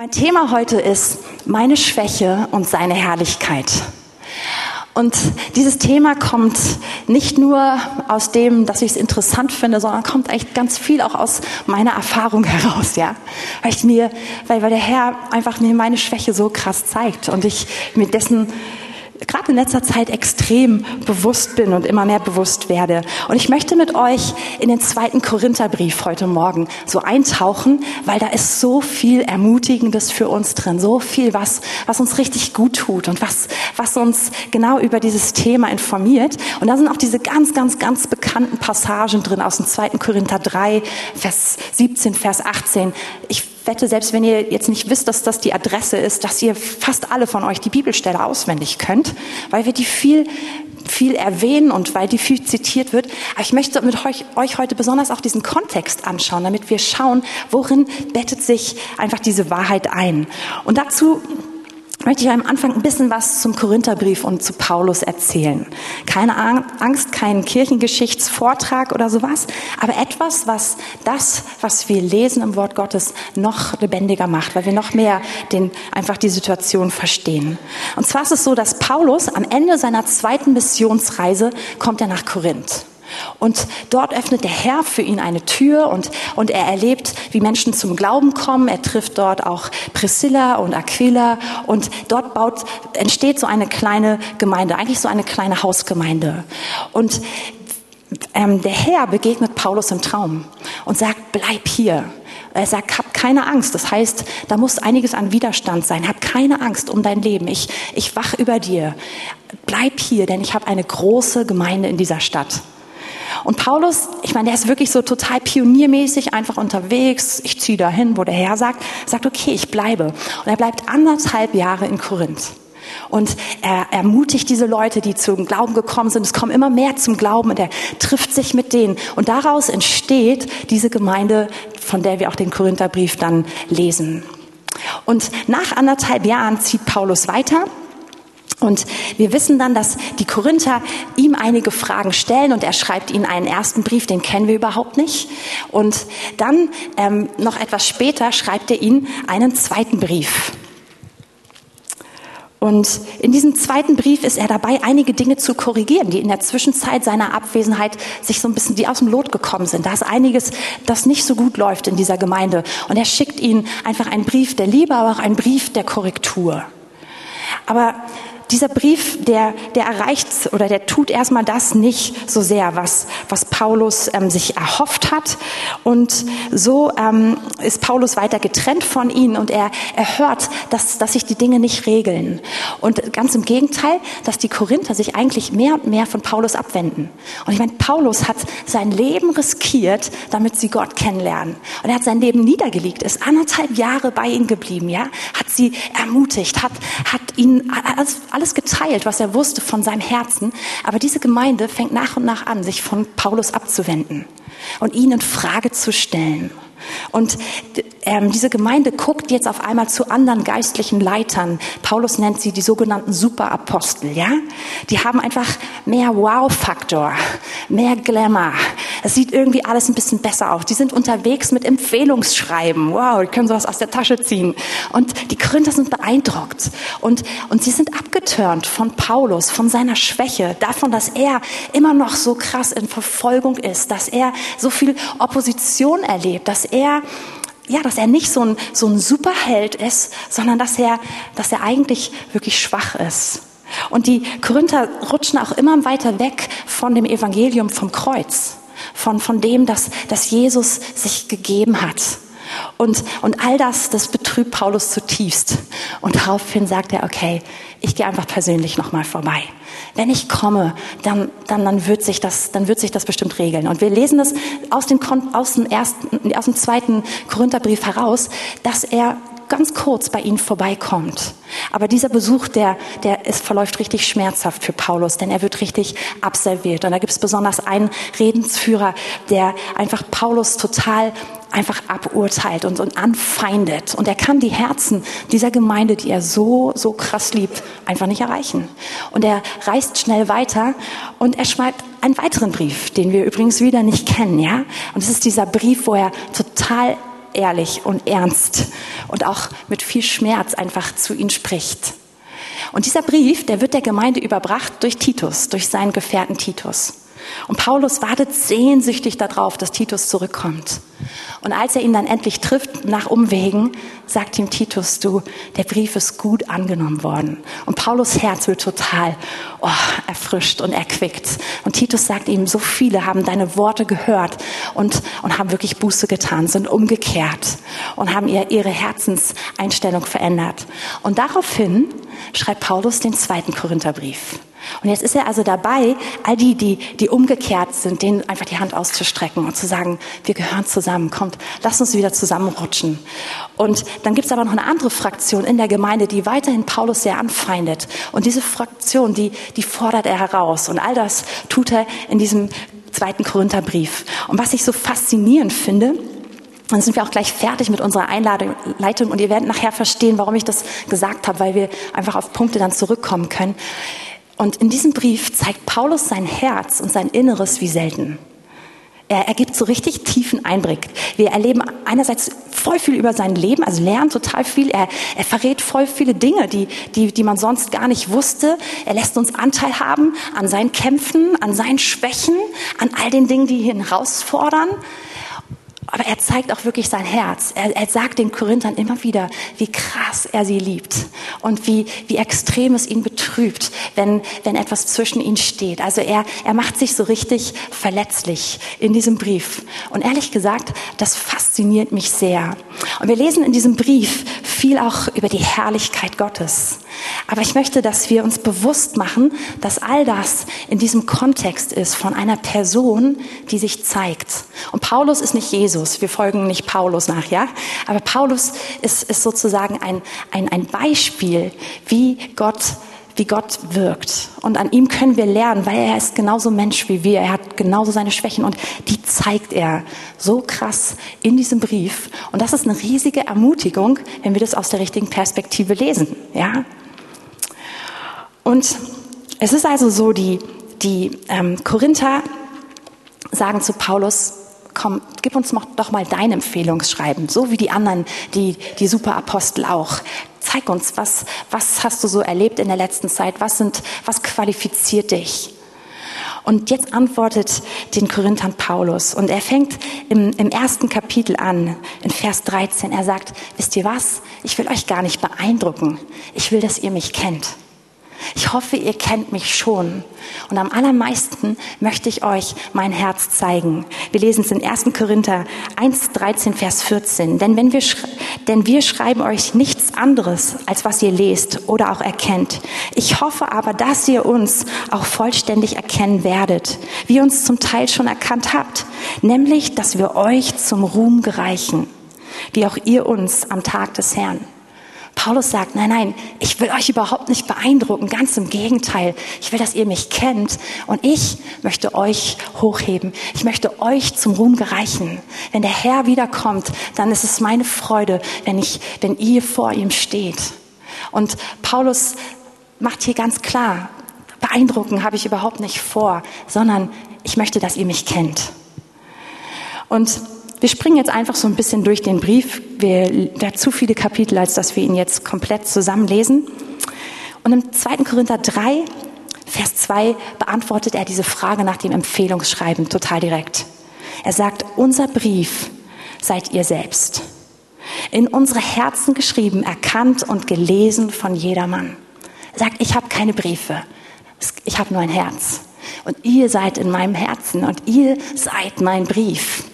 Mein Thema heute ist meine Schwäche und seine Herrlichkeit. Und dieses Thema kommt nicht nur aus dem, dass ich es interessant finde, sondern kommt echt ganz viel auch aus meiner Erfahrung heraus, ja. Weil ich mir, weil, weil der Herr einfach mir meine Schwäche so krass zeigt und ich mir dessen gerade in letzter Zeit extrem bewusst bin und immer mehr bewusst werde. Und ich möchte mit euch in den zweiten Korintherbrief heute Morgen so eintauchen, weil da ist so viel Ermutigendes für uns drin, so viel, was, was uns richtig gut tut und was, was uns genau über dieses Thema informiert. Und da sind auch diese ganz, ganz, ganz bekannten Passagen drin aus dem zweiten Korinther 3, Vers 17, Vers 18. Ich wette, selbst wenn ihr jetzt nicht wisst, dass das die Adresse ist, dass ihr fast alle von euch die Bibelstelle auswendig könnt, weil wir die viel viel erwähnen und weil die viel zitiert wird. Aber ich möchte mit euch, euch heute besonders auch diesen Kontext anschauen, damit wir schauen, worin bettet sich einfach diese Wahrheit ein. Und dazu möchte ich am Anfang ein bisschen was zum Korintherbrief und zu Paulus erzählen. Keine Angst, kein Kirchengeschichtsvortrag oder sowas, aber etwas, was das, was wir lesen im Wort Gottes, noch lebendiger macht, weil wir noch mehr den, einfach die Situation verstehen. Und zwar ist es so, dass Paulus am Ende seiner zweiten Missionsreise kommt er nach Korinth. Und dort öffnet der Herr für ihn eine Tür und, und er erlebt, wie Menschen zum Glauben kommen. Er trifft dort auch Priscilla und Aquila und dort baut, entsteht so eine kleine Gemeinde, eigentlich so eine kleine Hausgemeinde. Und ähm, der Herr begegnet Paulus im Traum und sagt, bleib hier. Er sagt, hab keine Angst. Das heißt, da muss einiges an Widerstand sein. Hab keine Angst um dein Leben. Ich, ich wach über dir. Bleib hier, denn ich habe eine große Gemeinde in dieser Stadt. Und Paulus, ich meine, der ist wirklich so total pioniermäßig einfach unterwegs. Ich ziehe dahin, wo der Herr sagt, sagt, okay, ich bleibe. Und er bleibt anderthalb Jahre in Korinth. Und er ermutigt diese Leute, die zum Glauben gekommen sind. Es kommen immer mehr zum Glauben und er trifft sich mit denen. Und daraus entsteht diese Gemeinde, von der wir auch den Korintherbrief dann lesen. Und nach anderthalb Jahren zieht Paulus weiter und wir wissen dann, dass die Korinther ihm einige Fragen stellen und er schreibt ihnen einen ersten Brief, den kennen wir überhaupt nicht. Und dann ähm, noch etwas später schreibt er ihnen einen zweiten Brief. Und in diesem zweiten Brief ist er dabei, einige Dinge zu korrigieren, die in der Zwischenzeit seiner Abwesenheit sich so ein bisschen, die aus dem Lot gekommen sind. Da ist einiges, das nicht so gut läuft in dieser Gemeinde. Und er schickt ihnen einfach einen Brief der Liebe, aber auch einen Brief der Korrektur. Aber dieser Brief, der, der erreicht oder der tut erstmal das nicht so sehr, was, was Paulus ähm, sich erhofft hat. Und so ähm, ist Paulus weiter getrennt von ihnen und er, er hört, dass, dass sich die Dinge nicht regeln. Und ganz im Gegenteil, dass die Korinther sich eigentlich mehr und mehr von Paulus abwenden. Und ich meine, Paulus hat sein Leben riskiert, damit sie Gott kennenlernen. Und er hat sein Leben niedergelegt, ist anderthalb Jahre bei ihnen geblieben, ja, hat sie ermutigt, hat, hat ihnen alles, alles geteilt, was er wusste von seinem Herzen. Aber diese Gemeinde fängt nach und nach an, sich von Paulus abzuwenden und ihn in Frage zu stellen. Und ähm, diese Gemeinde guckt jetzt auf einmal zu anderen geistlichen Leitern. Paulus nennt sie die sogenannten Superapostel, ja? Die haben einfach mehr Wow-Faktor, mehr Glamour. Es sieht irgendwie alles ein bisschen besser aus. Die sind unterwegs mit Empfehlungsschreiben. Wow, die können sowas aus der Tasche ziehen. Und die Korinther sind beeindruckt. Und, und sie sind abgeturnt von Paulus, von seiner Schwäche, davon, dass er immer noch so krass in Verfolgung ist, dass er so viel Opposition erlebt, dass er ja, dass er nicht so ein, so ein Superheld ist, sondern dass er, dass er eigentlich wirklich schwach ist. Und die Korinther rutschen auch immer weiter weg von dem Evangelium vom Kreuz, von, von dem, dass, dass Jesus sich gegeben hat. Und, und all das, das betrübt Paulus zutiefst. Und daraufhin sagt er, okay, ich gehe einfach persönlich nochmal vorbei. Wenn ich komme, dann, dann, dann, wird sich das, dann wird sich das bestimmt regeln. Und wir lesen das aus dem, aus dem, ersten, aus dem zweiten Korintherbrief heraus, dass er ganz kurz bei ihnen vorbeikommt. Aber dieser Besuch, der, der ist, verläuft richtig schmerzhaft für Paulus, denn er wird richtig abserviert. Und da gibt es besonders einen Redensführer, der einfach Paulus total einfach aburteilt und, und anfeindet. Und er kann die Herzen dieser Gemeinde, die er so, so krass liebt, einfach nicht erreichen. Und er reist schnell weiter und er schreibt einen weiteren Brief, den wir übrigens wieder nicht kennen, ja? Und es ist dieser Brief, wo er total ehrlich und ernst und auch mit viel Schmerz einfach zu ihnen spricht. Und dieser Brief, der wird der Gemeinde überbracht durch Titus, durch seinen Gefährten Titus. Und Paulus wartet sehnsüchtig darauf, dass Titus zurückkommt. Und als er ihn dann endlich trifft, nach Umwegen, sagt ihm Titus, du, der Brief ist gut angenommen worden. Und Paulus Herz wird total oh, erfrischt und erquickt. Und Titus sagt ihm, so viele haben deine Worte gehört und, und haben wirklich Buße getan, sind umgekehrt und haben ihr, ihre Herzenseinstellung verändert. Und daraufhin schreibt Paulus den zweiten Korintherbrief. Und jetzt ist er also dabei, all die, die, die umgekehrt sind, denen einfach die Hand auszustrecken und zu sagen, wir gehören zusammen, kommt, lass uns wieder zusammenrutschen. Und dann gibt es aber noch eine andere Fraktion in der Gemeinde, die weiterhin Paulus sehr anfeindet. Und diese Fraktion, die, die fordert er heraus. Und all das tut er in diesem zweiten Korintherbrief. Und was ich so faszinierend finde, dann sind wir auch gleich fertig mit unserer Einleitung und ihr werdet nachher verstehen, warum ich das gesagt habe, weil wir einfach auf Punkte dann zurückkommen können. Und in diesem Brief zeigt Paulus sein Herz und sein Inneres wie selten. Er, er gibt so richtig tiefen Einblick. Wir erleben einerseits voll viel über sein Leben, also lernen total viel. Er, er verrät voll viele Dinge, die, die, die man sonst gar nicht wusste. Er lässt uns Anteil haben an seinen Kämpfen, an seinen Schwächen, an all den Dingen, die ihn herausfordern. Aber er zeigt auch wirklich sein Herz. Er, er sagt den Korinthern immer wieder, wie krass er sie liebt und wie, wie extrem es ihn betrübt, wenn, wenn etwas zwischen ihnen steht. Also er, er macht sich so richtig verletzlich in diesem Brief. Und ehrlich gesagt, das fasziniert mich sehr. Und wir lesen in diesem Brief viel auch über die Herrlichkeit Gottes. Aber ich möchte, dass wir uns bewusst machen, dass all das in diesem Kontext ist von einer Person, die sich zeigt. Und Paulus ist nicht Jesus. Wir folgen nicht Paulus nach, ja? Aber Paulus ist, ist sozusagen ein, ein, ein Beispiel, wie Gott wie Gott wirkt. Und an ihm können wir lernen, weil er ist genauso Mensch wie wir. Er hat genauso seine Schwächen und die zeigt er so krass in diesem Brief. Und das ist eine riesige Ermutigung, wenn wir das aus der richtigen Perspektive lesen. Ja? Und es ist also so, die, die ähm, Korinther sagen zu Paulus, komm, gib uns doch mal dein Empfehlungsschreiben, so wie die anderen, die, die Superapostel auch. Zeig uns, was, was hast du so erlebt in der letzten Zeit? Was sind, was qualifiziert dich? Und jetzt antwortet den Korinthern Paulus und er fängt im, im ersten Kapitel an, in Vers 13. Er sagt, wisst ihr was? Ich will euch gar nicht beeindrucken. Ich will, dass ihr mich kennt. Ich hoffe, ihr kennt mich schon. Und am allermeisten möchte ich euch mein Herz zeigen. Wir lesen es in 1. Korinther 1, 13, Vers 14. Denn, wenn wir, denn wir schreiben euch nichts anderes, als was ihr lest oder auch erkennt. Ich hoffe aber, dass ihr uns auch vollständig erkennen werdet, wie ihr uns zum Teil schon erkannt habt. Nämlich, dass wir euch zum Ruhm gereichen, wie auch ihr uns am Tag des Herrn. Paulus sagt, nein, nein, ich will euch überhaupt nicht beeindrucken, ganz im Gegenteil. Ich will, dass ihr mich kennt und ich möchte euch hochheben. Ich möchte euch zum Ruhm gereichen. Wenn der Herr wiederkommt, dann ist es meine Freude, wenn ich, wenn ihr vor ihm steht. Und Paulus macht hier ganz klar, beeindrucken habe ich überhaupt nicht vor, sondern ich möchte, dass ihr mich kennt. Und wir springen jetzt einfach so ein bisschen durch den Brief. Wir, hat zu viele Kapitel, als dass wir ihn jetzt komplett zusammenlesen. Und im 2. Korinther 3, Vers 2 beantwortet er diese Frage nach dem Empfehlungsschreiben total direkt. Er sagt, unser Brief seid ihr selbst. In unsere Herzen geschrieben, erkannt und gelesen von jedermann. Er sagt, ich habe keine Briefe, ich habe nur ein Herz. Und ihr seid in meinem Herzen und ihr seid mein Brief.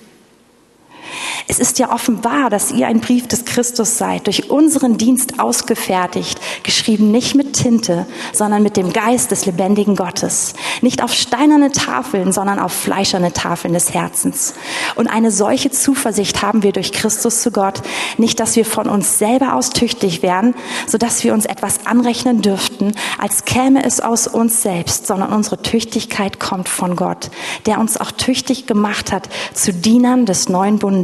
Es ist ja offenbar, dass ihr ein Brief des Christus seid, durch unseren Dienst ausgefertigt, geschrieben nicht mit Tinte, sondern mit dem Geist des lebendigen Gottes. Nicht auf steinerne Tafeln, sondern auf fleischerne Tafeln des Herzens. Und eine solche Zuversicht haben wir durch Christus zu Gott, nicht, dass wir von uns selber aus tüchtig wären, so dass wir uns etwas anrechnen dürften, als käme es aus uns selbst, sondern unsere Tüchtigkeit kommt von Gott, der uns auch tüchtig gemacht hat zu Dienern des neuen Bundes,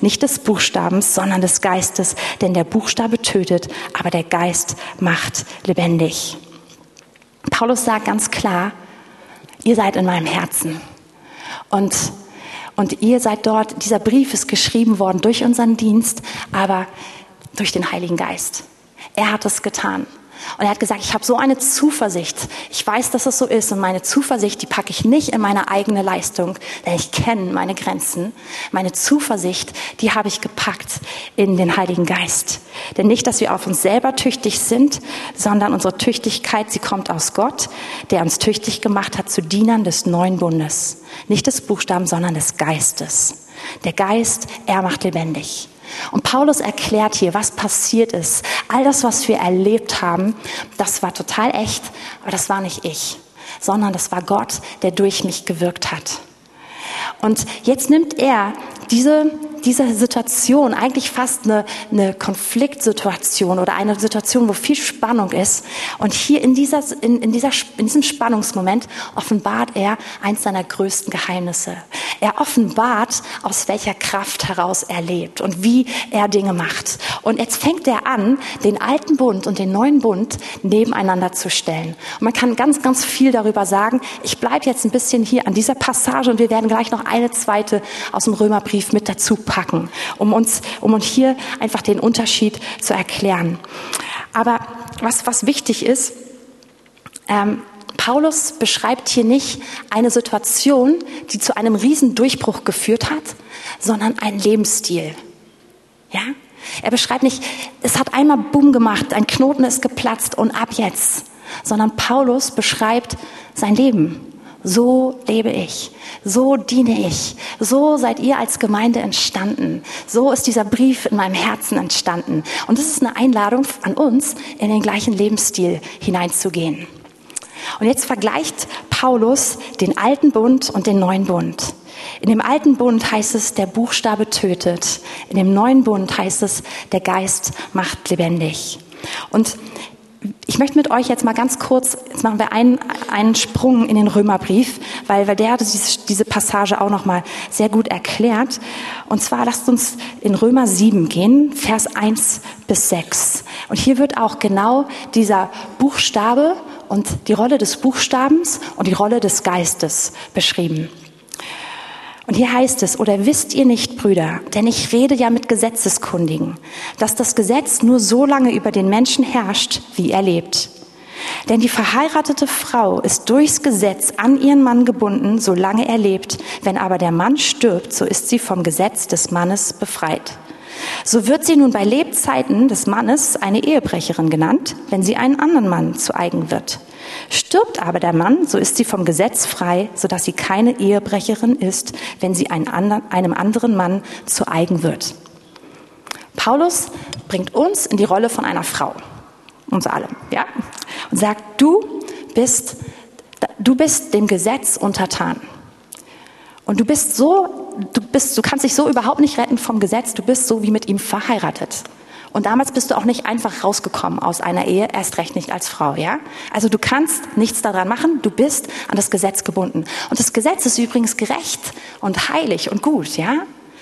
nicht des Buchstabens, sondern des Geistes, denn der Buchstabe tötet, aber der Geist macht lebendig. Paulus sagt ganz klar, ihr seid in meinem Herzen. Und Und ihr seid dort, dieser Brief ist geschrieben worden durch unseren Dienst, aber durch den Heiligen Geist. Er hat es getan. Und er hat gesagt, ich habe so eine Zuversicht. Ich weiß, dass es so ist. Und meine Zuversicht, die packe ich nicht in meine eigene Leistung, denn ich kenne meine Grenzen. Meine Zuversicht, die habe ich gepackt in den Heiligen Geist. Denn nicht, dass wir auf uns selber tüchtig sind, sondern unsere Tüchtigkeit, sie kommt aus Gott, der uns tüchtig gemacht hat zu Dienern des neuen Bundes. Nicht des Buchstaben, sondern des Geistes. Der Geist, er macht lebendig. Und Paulus erklärt hier, was passiert ist. All das, was wir erlebt haben, das war total echt, aber das war nicht ich, sondern das war Gott, der durch mich gewirkt hat. Und jetzt nimmt er diese, diese Situation, eigentlich fast eine, eine Konfliktsituation oder eine Situation, wo viel Spannung ist. Und hier in, dieser, in, in, dieser, in diesem Spannungsmoment offenbart er eins seiner größten Geheimnisse. Er offenbart, aus welcher Kraft heraus er lebt und wie er Dinge macht. Und jetzt fängt er an, den alten Bund und den neuen Bund nebeneinander zu stellen. Und man kann ganz, ganz viel darüber sagen. Ich bleibe jetzt ein bisschen hier an dieser Passage und wir werden gleich noch eine zweite aus dem Römerbrief mit dazu packen, um uns, um uns hier einfach den Unterschied zu erklären. Aber was, was wichtig ist, ähm, Paulus beschreibt hier nicht eine Situation, die zu einem Riesendurchbruch geführt hat, sondern einen Lebensstil. Ja? Er beschreibt nicht, es hat einmal Bumm gemacht, ein Knoten ist geplatzt und ab jetzt, sondern Paulus beschreibt sein Leben. So lebe ich, so diene ich, so seid ihr als Gemeinde entstanden, so ist dieser Brief in meinem Herzen entstanden. Und es ist eine Einladung an uns, in den gleichen Lebensstil hineinzugehen. Und jetzt vergleicht Paulus den alten Bund und den neuen Bund. In dem alten Bund heißt es, der Buchstabe tötet. In dem neuen Bund heißt es, der Geist macht lebendig. Und ich möchte mit euch jetzt mal ganz kurz, jetzt machen wir einen, einen Sprung in den Römerbrief, weil, weil der hat diese Passage auch nochmal sehr gut erklärt. Und zwar lasst uns in Römer 7 gehen, Vers 1 bis 6. Und hier wird auch genau dieser Buchstabe und die Rolle des Buchstabens und die Rolle des Geistes beschrieben. Und hier heißt es, oder wisst ihr nicht, Brüder, denn ich rede ja mit Gesetzeskundigen, dass das Gesetz nur so lange über den Menschen herrscht, wie er lebt. Denn die verheiratete Frau ist durchs Gesetz an ihren Mann gebunden, solange er lebt. Wenn aber der Mann stirbt, so ist sie vom Gesetz des Mannes befreit. So wird sie nun bei Lebzeiten des Mannes eine Ehebrecherin genannt, wenn sie einen anderen Mann zu eigen wird. Stirbt aber der Mann, so ist sie vom Gesetz frei, sodass sie keine Ehebrecherin ist, wenn sie einem anderen Mann zu eigen wird. Paulus bringt uns in die Rolle von einer Frau, uns alle, ja, und sagt, du bist, du bist dem Gesetz untertan. Und du bist so, du bist, du kannst dich so überhaupt nicht retten vom Gesetz, du bist so wie mit ihm verheiratet. Und damals bist du auch nicht einfach rausgekommen aus einer Ehe, erst recht nicht als Frau, ja? Also du kannst nichts daran machen, du bist an das Gesetz gebunden. Und das Gesetz ist übrigens gerecht und heilig und gut, ja?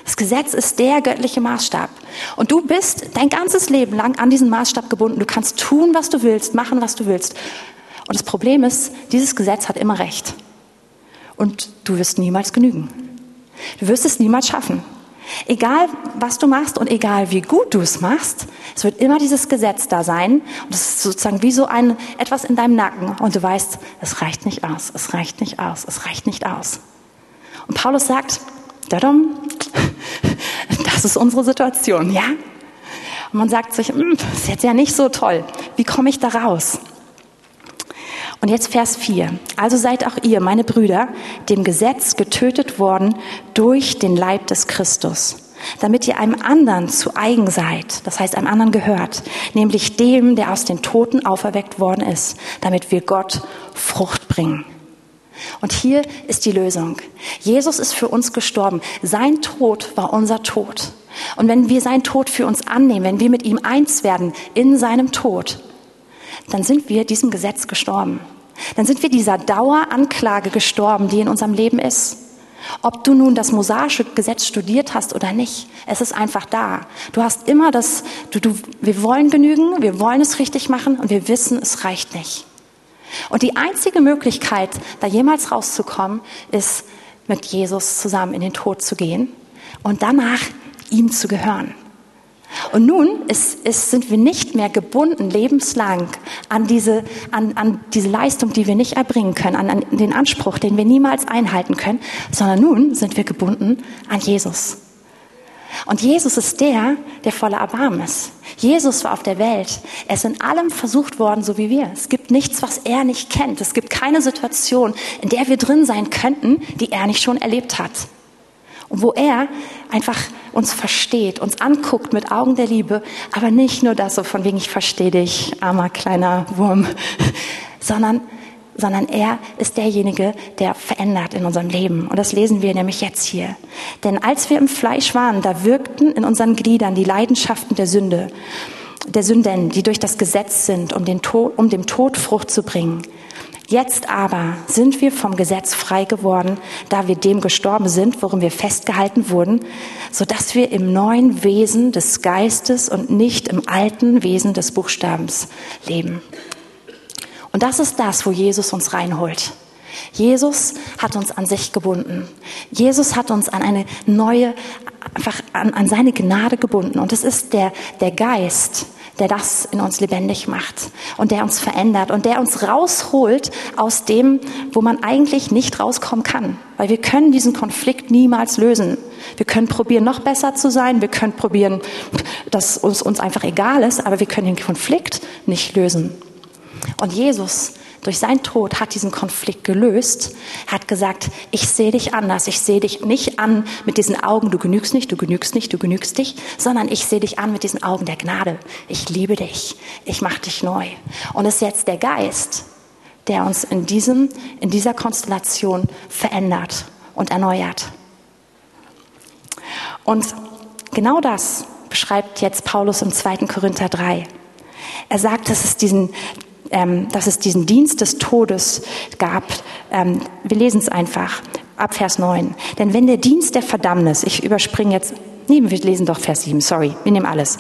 Das Gesetz ist der göttliche Maßstab. Und du bist dein ganzes Leben lang an diesen Maßstab gebunden. Du kannst tun, was du willst, machen, was du willst. Und das Problem ist, dieses Gesetz hat immer Recht. Und du wirst niemals genügen. Du wirst es niemals schaffen. Egal, was du machst und egal, wie gut du es machst, es wird immer dieses Gesetz da sein. Und es ist sozusagen wie so ein, etwas in deinem Nacken. Und du weißt, es reicht nicht aus, es reicht nicht aus, es reicht nicht aus. Und Paulus sagt, dadum, das ist unsere Situation, ja? Und man sagt sich, hm, das ist jetzt ja nicht so toll. Wie komme ich da raus? Und jetzt Vers 4. Also seid auch ihr, meine Brüder, dem Gesetz getötet worden durch den Leib des Christus, damit ihr einem anderen zu eigen seid, das heißt einem anderen gehört, nämlich dem, der aus den Toten auferweckt worden ist, damit wir Gott Frucht bringen. Und hier ist die Lösung. Jesus ist für uns gestorben. Sein Tod war unser Tod. Und wenn wir seinen Tod für uns annehmen, wenn wir mit ihm eins werden in seinem Tod, dann sind wir diesem Gesetz gestorben. Dann sind wir dieser Daueranklage gestorben, die in unserem Leben ist. Ob du nun das mosaische Gesetz studiert hast oder nicht, es ist einfach da. Du hast immer das, du, du, wir wollen genügen, wir wollen es richtig machen und wir wissen, es reicht nicht. Und die einzige Möglichkeit, da jemals rauszukommen, ist mit Jesus zusammen in den Tod zu gehen und danach ihm zu gehören. Und nun ist, ist, sind wir nicht mehr gebunden lebenslang an diese, an, an diese Leistung, die wir nicht erbringen können, an, an den Anspruch, den wir niemals einhalten können, sondern nun sind wir gebunden an Jesus. Und Jesus ist der, der voller Erbarmen ist. Jesus war auf der Welt. Er ist in allem versucht worden, so wie wir. Es gibt nichts, was er nicht kennt. Es gibt keine Situation, in der wir drin sein könnten, die er nicht schon erlebt hat. Und wo er einfach uns versteht, uns anguckt mit Augen der Liebe, aber nicht nur das so von wegen, ich verstehe dich, armer kleiner Wurm, sondern, sondern er ist derjenige, der verändert in unserem Leben. Und das lesen wir nämlich jetzt hier. Denn als wir im Fleisch waren, da wirkten in unseren Gliedern die Leidenschaften der Sünde, der Sünden, die durch das Gesetz sind, um, den Tod, um dem Tod Frucht zu bringen. Jetzt aber sind wir vom Gesetz frei geworden, da wir dem gestorben sind, worum wir festgehalten wurden, so dass wir im neuen Wesen des Geistes und nicht im alten Wesen des Buchstabens leben. Und das ist das, wo Jesus uns reinholt. Jesus hat uns an sich gebunden. Jesus hat uns an eine neue, einfach an, an seine Gnade gebunden. Und es ist der, der Geist, der das in uns lebendig macht und der uns verändert und der uns rausholt aus dem, wo man eigentlich nicht rauskommen kann. Weil wir können diesen Konflikt niemals lösen. Wir können probieren, noch besser zu sein. Wir können probieren, dass uns, uns einfach egal ist, aber wir können den Konflikt nicht lösen. Und Jesus durch seinen Tod hat diesen Konflikt gelöst, hat gesagt, ich sehe dich anders, ich sehe dich nicht an mit diesen Augen, du genügst nicht, du genügst nicht, du genügst dich, sondern ich sehe dich an mit diesen Augen der Gnade. Ich liebe dich, ich mache dich neu. Und es ist jetzt der Geist, der uns in, diesem, in dieser Konstellation verändert und erneuert. Und genau das beschreibt jetzt Paulus im 2. Korinther 3. Er sagt, dass es diesen, ähm, dass es diesen Dienst des Todes gab. Ähm, wir lesen es einfach ab Vers 9. Denn wenn der Dienst der Verdammnis, ich überspringe jetzt Nee, wir lesen doch Vers 7, sorry, wir nehmen alles.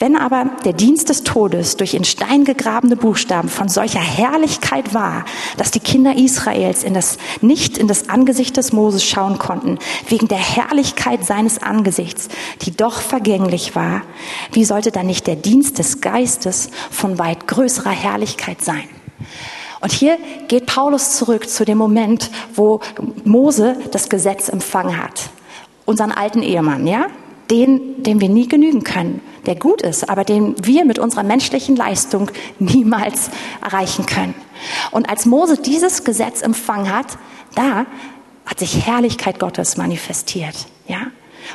Wenn aber der Dienst des Todes durch in Stein gegrabene Buchstaben von solcher Herrlichkeit war, dass die Kinder Israels in das, nicht in das Angesicht des Moses schauen konnten, wegen der Herrlichkeit seines Angesichts, die doch vergänglich war, wie sollte dann nicht der Dienst des Geistes von weit größerer Herrlichkeit sein? Und hier geht Paulus zurück zu dem Moment, wo Mose das Gesetz empfangen hat unseren alten Ehemann, ja? Den, dem wir nie genügen können, der gut ist, aber den wir mit unserer menschlichen Leistung niemals erreichen können. Und als Mose dieses Gesetz empfangen hat, da hat sich Herrlichkeit Gottes manifestiert, ja?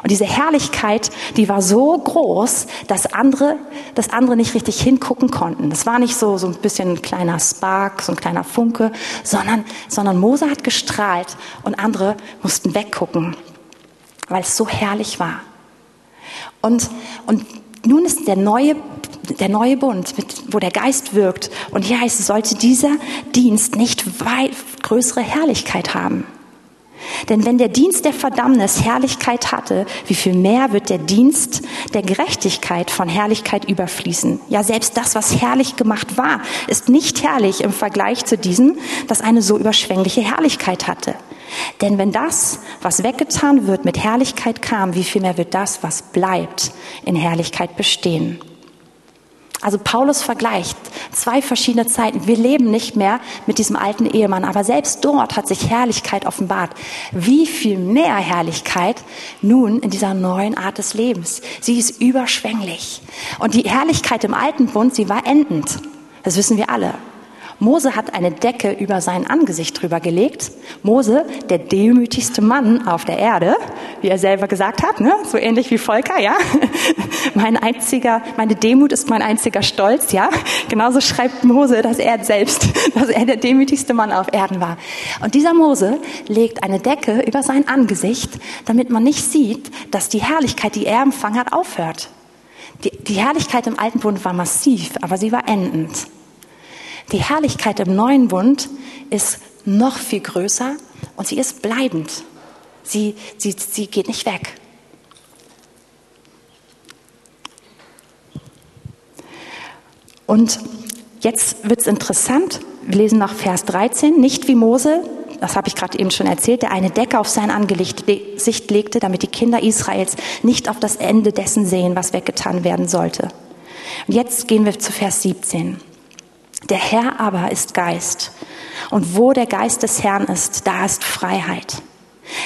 Und diese Herrlichkeit, die war so groß, dass andere, dass andere nicht richtig hingucken konnten. Das war nicht so, so ein bisschen ein kleiner Spark, so ein kleiner Funke, sondern, sondern Mose hat gestrahlt und andere mussten weggucken weil es so herrlich war. Und, und nun ist der neue, der neue Bund, mit, wo der Geist wirkt. Und hier heißt es, sollte dieser Dienst nicht weit größere Herrlichkeit haben. Denn wenn der Dienst der Verdammnis Herrlichkeit hatte, wie viel mehr wird der Dienst der Gerechtigkeit von Herrlichkeit überfließen? Ja, selbst das, was herrlich gemacht war, ist nicht herrlich im Vergleich zu diesem, das eine so überschwängliche Herrlichkeit hatte. Denn wenn das, was weggetan wird, mit Herrlichkeit kam, wie viel mehr wird das, was bleibt, in Herrlichkeit bestehen? Also Paulus vergleicht zwei verschiedene Zeiten. Wir leben nicht mehr mit diesem alten Ehemann, aber selbst dort hat sich Herrlichkeit offenbart. Wie viel mehr Herrlichkeit nun in dieser neuen Art des Lebens. Sie ist überschwänglich. Und die Herrlichkeit im alten Bund, sie war endend. Das wissen wir alle. Mose hat eine Decke über sein Angesicht drüber gelegt. Mose, der demütigste Mann auf der Erde, wie er selber gesagt hat, ne? so ähnlich wie Volker, ja. Mein einziger, meine Demut ist mein einziger Stolz, ja. Genauso schreibt Mose, dass er selbst, dass er der demütigste Mann auf Erden war. Und dieser Mose legt eine Decke über sein Angesicht, damit man nicht sieht, dass die Herrlichkeit, die er empfangen hat, aufhört. Die, die Herrlichkeit im Alten Bund war massiv, aber sie war endend. Die Herrlichkeit im neuen Bund ist noch viel größer und sie ist bleibend. Sie, sie, sie geht nicht weg. Und jetzt wird es interessant. Wir lesen nach Vers 13. Nicht wie Mose, das habe ich gerade eben schon erzählt, der eine Decke auf sein Angesicht legte, damit die Kinder Israels nicht auf das Ende dessen sehen, was weggetan werden sollte. Und jetzt gehen wir zu Vers 17. Der Herr aber ist Geist. Und wo der Geist des Herrn ist, da ist Freiheit.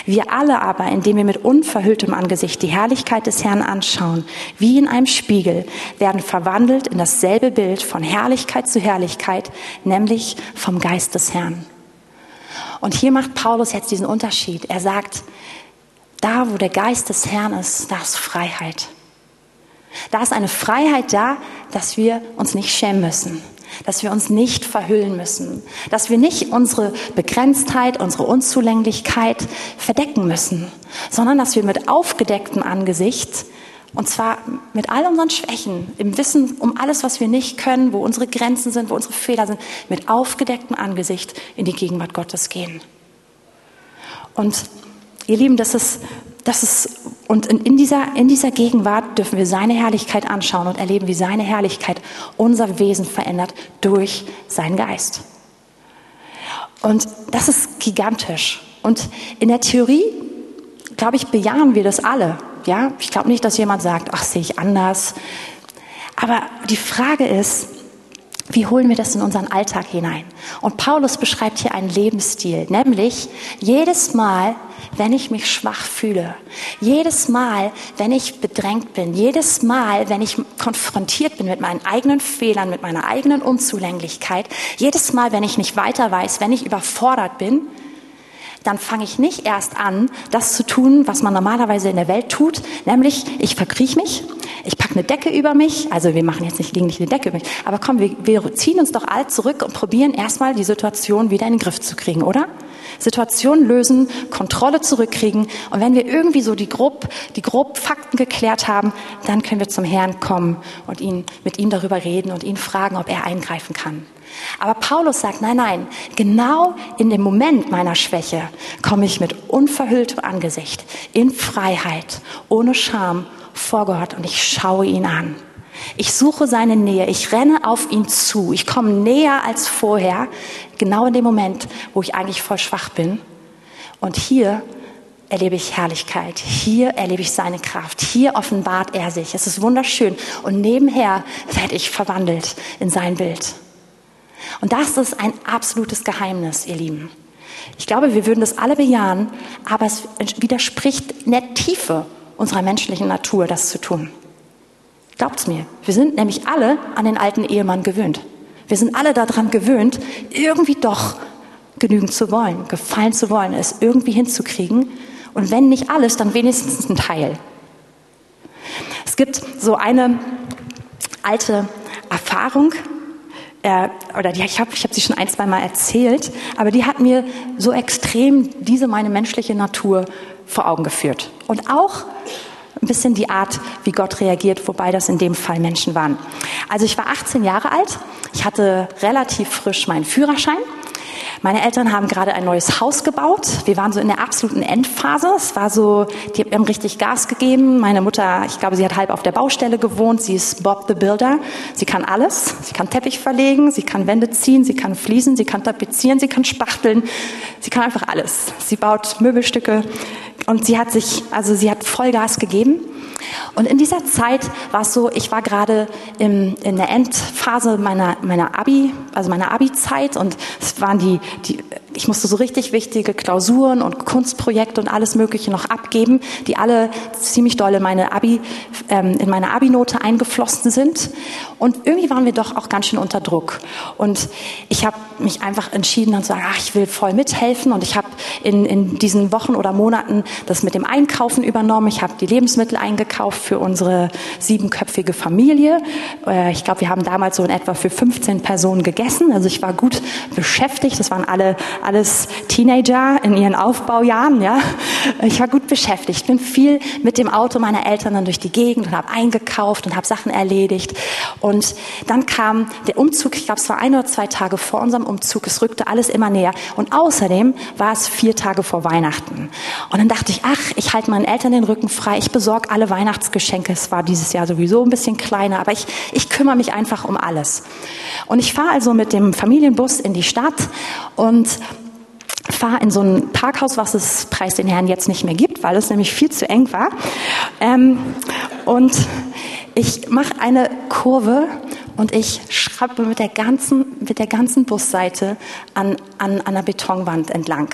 Wir alle aber, indem wir mit unverhülltem Angesicht die Herrlichkeit des Herrn anschauen, wie in einem Spiegel, werden verwandelt in dasselbe Bild von Herrlichkeit zu Herrlichkeit, nämlich vom Geist des Herrn. Und hier macht Paulus jetzt diesen Unterschied. Er sagt, da wo der Geist des Herrn ist, da ist Freiheit. Da ist eine Freiheit da, dass wir uns nicht schämen müssen, dass wir uns nicht verhüllen müssen, dass wir nicht unsere Begrenztheit, unsere Unzulänglichkeit verdecken müssen, sondern dass wir mit aufgedecktem Angesicht und zwar mit all unseren Schwächen, im Wissen um alles, was wir nicht können, wo unsere Grenzen sind, wo unsere Fehler sind, mit aufgedecktem Angesicht in die Gegenwart Gottes gehen. Und ihr Lieben, das ist, das ist, und in dieser, in dieser Gegenwart dürfen wir seine Herrlichkeit anschauen und erleben, wie seine Herrlichkeit unser Wesen verändert durch seinen Geist. Und das ist gigantisch. Und in der Theorie, glaube ich, bejahen wir das alle. Ja, ich glaube nicht, dass jemand sagt, ach, sehe ich anders. Aber die Frage ist, wie holen wir das in unseren Alltag hinein? Und Paulus beschreibt hier einen Lebensstil, nämlich jedes Mal, wenn ich mich schwach fühle, jedes Mal, wenn ich bedrängt bin, jedes Mal, wenn ich konfrontiert bin mit meinen eigenen Fehlern, mit meiner eigenen Unzulänglichkeit, jedes Mal, wenn ich nicht weiter weiß, wenn ich überfordert bin, dann fange ich nicht erst an, das zu tun, was man normalerweise in der Welt tut, nämlich ich verkriech mich, ich packe eine Decke über mich, also wir machen jetzt nicht, liegen nicht eine Decke über mich, aber komm, wir, wir ziehen uns doch alle zurück und probieren erstmal die Situation wieder in den Griff zu kriegen, oder? Situation lösen, Kontrolle zurückkriegen und wenn wir irgendwie so die grob, die grob Fakten geklärt haben, dann können wir zum Herrn kommen und ihn, mit ihm darüber reden und ihn fragen, ob er eingreifen kann. Aber Paulus sagt, nein, nein, genau in dem Moment meiner Schwäche komme ich mit unverhülltem Angesicht in Freiheit, ohne Scham vor Gott und ich schaue ihn an. Ich suche seine Nähe, ich renne auf ihn zu, ich komme näher als vorher, genau in dem Moment, wo ich eigentlich voll schwach bin. Und hier erlebe ich Herrlichkeit, hier erlebe ich seine Kraft, hier offenbart er sich. Es ist wunderschön und nebenher werde ich verwandelt in sein Bild. Und das ist ein absolutes Geheimnis, ihr Lieben. Ich glaube, wir würden das alle bejahen, aber es widerspricht in der Tiefe unserer menschlichen Natur, das zu tun. Glaubt's mir, wir sind nämlich alle an den alten Ehemann gewöhnt. Wir sind alle daran gewöhnt, irgendwie doch genügen zu wollen, gefallen zu wollen, es irgendwie hinzukriegen. Und wenn nicht alles, dann wenigstens ein Teil. Es gibt so eine alte Erfahrung, äh, oder die, ich habe ich hab sie schon ein, zwei Mal erzählt, aber die hat mir so extrem diese meine menschliche Natur vor Augen geführt. Und auch ein bisschen die Art, wie Gott reagiert, wobei das in dem Fall Menschen waren. Also ich war 18 Jahre alt, ich hatte relativ frisch meinen Führerschein meine Eltern haben gerade ein neues Haus gebaut. Wir waren so in der absoluten Endphase. Es war so, die haben richtig Gas gegeben. Meine Mutter, ich glaube, sie hat halb auf der Baustelle gewohnt. Sie ist Bob the Builder. Sie kann alles. Sie kann Teppich verlegen, sie kann Wände ziehen, sie kann fließen, sie kann tapezieren, sie kann spachteln. Sie kann einfach alles. Sie baut Möbelstücke und sie hat sich, also sie hat Vollgas gegeben. Und in dieser Zeit war es so, ich war gerade in der Endphase meiner, meiner Abi, also meiner Abi-Zeit und es waren die, die, ich musste so richtig wichtige Klausuren und Kunstprojekte und alles Mögliche noch abgeben, die alle ziemlich doll in meine Abi, ähm, in meine Abi-Note eingeflossen sind. Und irgendwie waren wir doch auch ganz schön unter Druck. Und ich habe mich einfach entschieden und zu sagen, ach, ich will voll mithelfen. Und ich habe in, in diesen Wochen oder Monaten das mit dem Einkaufen übernommen. Ich habe die Lebensmittel eingekauft für unsere siebenköpfige Familie. Äh, ich glaube, wir haben damals so in etwa für 15 Personen gegessen. Also ich war gut beschäftigt. Das waren alle, alles Teenager in ihren Aufbaujahren. Ja, ich war gut beschäftigt. Bin viel mit dem Auto meiner Eltern dann durch die Gegend und habe eingekauft und habe Sachen erledigt. Und dann kam der Umzug. Ich glaube, es war ein oder zwei Tage vor unserem Umzug. Es rückte alles immer näher. Und außerdem war es vier Tage vor Weihnachten. Und dann dachte ich, ach, ich halte meinen Eltern den Rücken frei. Ich besorge alle Weihnachtsgeschenke. Es war dieses Jahr sowieso ein bisschen kleiner, aber ich, ich kümmere mich einfach um alles. Und ich fahre also mit dem Familienbus in die Stadt und fahre in so ein Parkhaus, was es preis den Herrn jetzt nicht mehr gibt, weil es nämlich viel zu eng war. Ähm, und ich mache eine Kurve und ich schraube mit der ganzen, mit der ganzen Busseite an, an, an einer Betonwand entlang.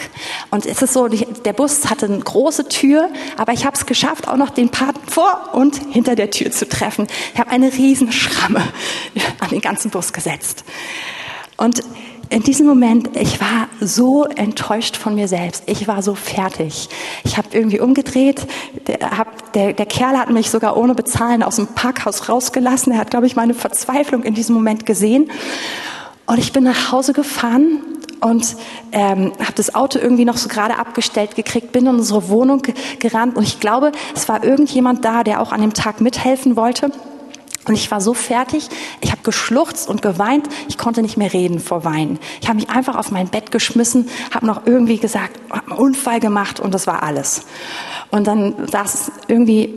Und es ist so, der Bus hatte eine große Tür, aber ich habe es geschafft, auch noch den Part vor und hinter der Tür zu treffen. Ich habe eine riesen Schramme an den ganzen Bus gesetzt. Und in diesem Moment, ich war so enttäuscht von mir selbst. Ich war so fertig. Ich habe irgendwie umgedreht. Der, hab, der, der Kerl hat mich sogar ohne Bezahlen aus dem Parkhaus rausgelassen. Er hat, glaube ich, meine Verzweiflung in diesem Moment gesehen. Und ich bin nach Hause gefahren und ähm, habe das Auto irgendwie noch so gerade abgestellt gekriegt, bin in unsere Wohnung gerannt und ich glaube, es war irgendjemand da, der auch an dem Tag mithelfen wollte. Und ich war so fertig, ich habe geschluchzt und geweint, ich konnte nicht mehr reden vor Weinen. Ich habe mich einfach auf mein Bett geschmissen, habe noch irgendwie gesagt, habe einen Unfall gemacht und das war alles. Und dann saß irgendwie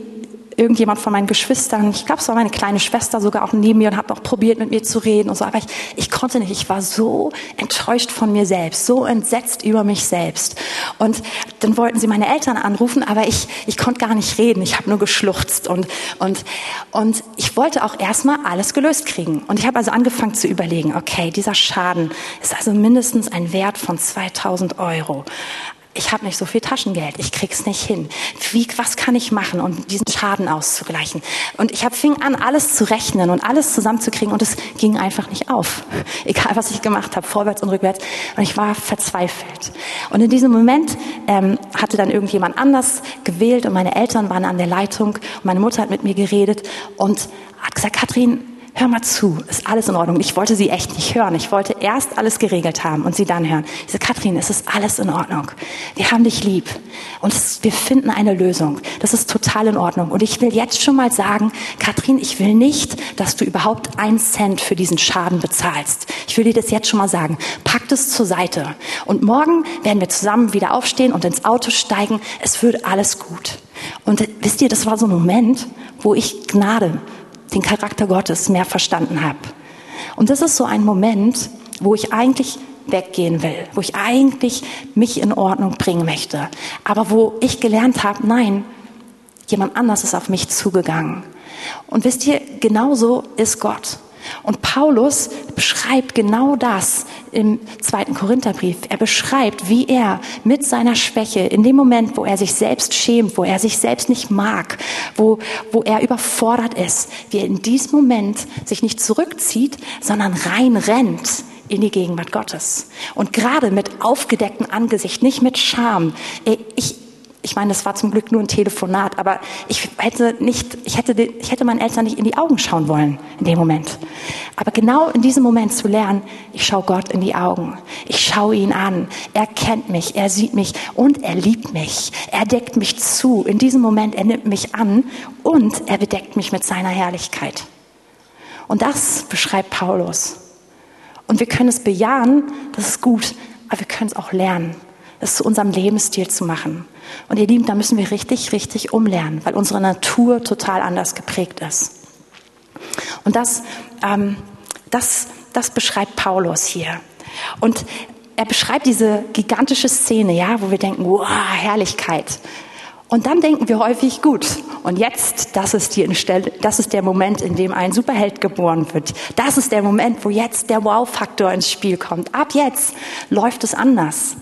irgendjemand von meinen Geschwistern, ich glaube, es war meine kleine Schwester sogar auch neben mir und hat noch probiert, mit mir zu reden und so. Aber ich, ich konnte nicht. Ich war so enttäuscht von mir selbst, so entsetzt über mich selbst. Und dann wollten sie meine Eltern anrufen, aber ich, ich konnte gar nicht reden. Ich habe nur geschluchzt und, und, und ich wollte auch erstmal alles gelöst kriegen. Und ich habe also angefangen zu überlegen, okay, dieser Schaden ist also mindestens ein Wert von 2000 Euro ich habe nicht so viel Taschengeld, ich krieg's nicht hin. Wie, was kann ich machen, um diesen Schaden auszugleichen? Und ich hab, fing an, alles zu rechnen und alles zusammenzukriegen und es ging einfach nicht auf. Egal, was ich gemacht habe, vorwärts und rückwärts. Und ich war verzweifelt. Und in diesem Moment ähm, hatte dann irgendjemand anders gewählt und meine Eltern waren an der Leitung und meine Mutter hat mit mir geredet und hat gesagt, Katrin, hör mal zu, ist alles in Ordnung. Ich wollte sie echt nicht hören. Ich wollte erst alles geregelt haben und sie dann hören. Ich sage, Katrin, es ist alles in Ordnung. Wir haben dich lieb und es, wir finden eine Lösung. Das ist total in Ordnung. Und ich will jetzt schon mal sagen, Katrin, ich will nicht, dass du überhaupt einen Cent für diesen Schaden bezahlst. Ich will dir das jetzt schon mal sagen. Pack das zur Seite. Und morgen werden wir zusammen wieder aufstehen und ins Auto steigen. Es wird alles gut. Und wisst ihr, das war so ein Moment, wo ich Gnade den Charakter Gottes mehr verstanden habe. Und das ist so ein Moment, wo ich eigentlich weggehen will, wo ich eigentlich mich in Ordnung bringen möchte, aber wo ich gelernt habe, nein, jemand anders ist auf mich zugegangen. Und wisst ihr, genauso ist Gott. Und Paulus beschreibt genau das im zweiten Korintherbrief. Er beschreibt, wie er mit seiner Schwäche, in dem Moment, wo er sich selbst schämt, wo er sich selbst nicht mag, wo, wo er überfordert ist, wie er in diesem Moment sich nicht zurückzieht, sondern reinrennt in die Gegenwart Gottes. Und gerade mit aufgedecktem Angesicht, nicht mit Scham. Ich, ich meine, das war zum Glück nur ein Telefonat, aber ich hätte nicht, ich hätte, ich hätte meinen Eltern nicht in die Augen schauen wollen in dem Moment. Aber genau in diesem Moment zu lernen, ich schaue Gott in die Augen. Ich schaue ihn an. Er kennt mich, er sieht mich und er liebt mich. Er deckt mich zu. In diesem Moment, er nimmt mich an und er bedeckt mich mit seiner Herrlichkeit. Und das beschreibt Paulus. Und wir können es bejahen, das ist gut, aber wir können es auch lernen, es zu unserem Lebensstil zu machen. Und ihr Lieben, da müssen wir richtig, richtig umlernen, weil unsere Natur total anders geprägt ist. Und das, ähm, das, das beschreibt Paulus hier. Und er beschreibt diese gigantische Szene, ja, wo wir denken, wow, Herrlichkeit. Und dann denken wir häufig, gut, und jetzt, das ist, die, das ist der Moment, in dem ein Superheld geboren wird. Das ist der Moment, wo jetzt der Wow-Faktor ins Spiel kommt. Ab jetzt läuft es anders.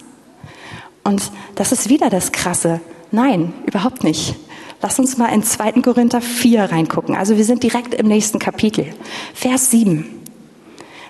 Und das ist wieder das Krasse. Nein, überhaupt nicht. Lass uns mal in 2. Korinther 4 reingucken. Also wir sind direkt im nächsten Kapitel. Vers 7.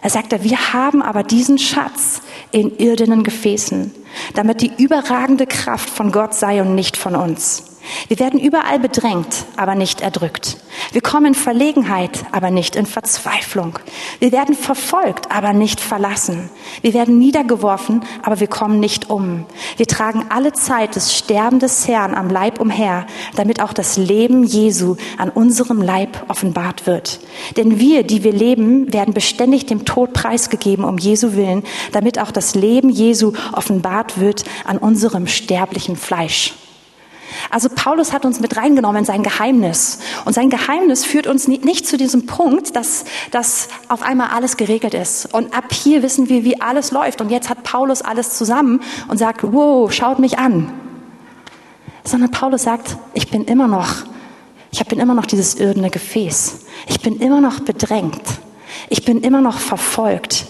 Er sagt, wir haben aber diesen Schatz in irdenen Gefäßen, damit die überragende Kraft von Gott sei und nicht von uns. Wir werden überall bedrängt, aber nicht erdrückt. Wir kommen in Verlegenheit, aber nicht in Verzweiflung. Wir werden verfolgt, aber nicht verlassen. Wir werden niedergeworfen, aber wir kommen nicht um. Wir tragen alle Zeit das Sterben des Herrn am Leib umher, damit auch das Leben Jesu an unserem Leib offenbart wird. Denn wir, die wir leben, werden beständig dem Tod preisgegeben um Jesu willen, damit auch das Leben Jesu offenbart wird an unserem sterblichen Fleisch. Also Paulus hat uns mit reingenommen in sein Geheimnis. Und sein Geheimnis führt uns nicht zu diesem Punkt, dass, dass auf einmal alles geregelt ist. Und ab hier wissen wir, wie alles läuft. Und jetzt hat Paulus alles zusammen und sagt, wow, schaut mich an. Sondern Paulus sagt, ich bin immer noch, ich bin immer noch dieses irdene Gefäß. Ich bin immer noch bedrängt. Ich bin immer noch verfolgt.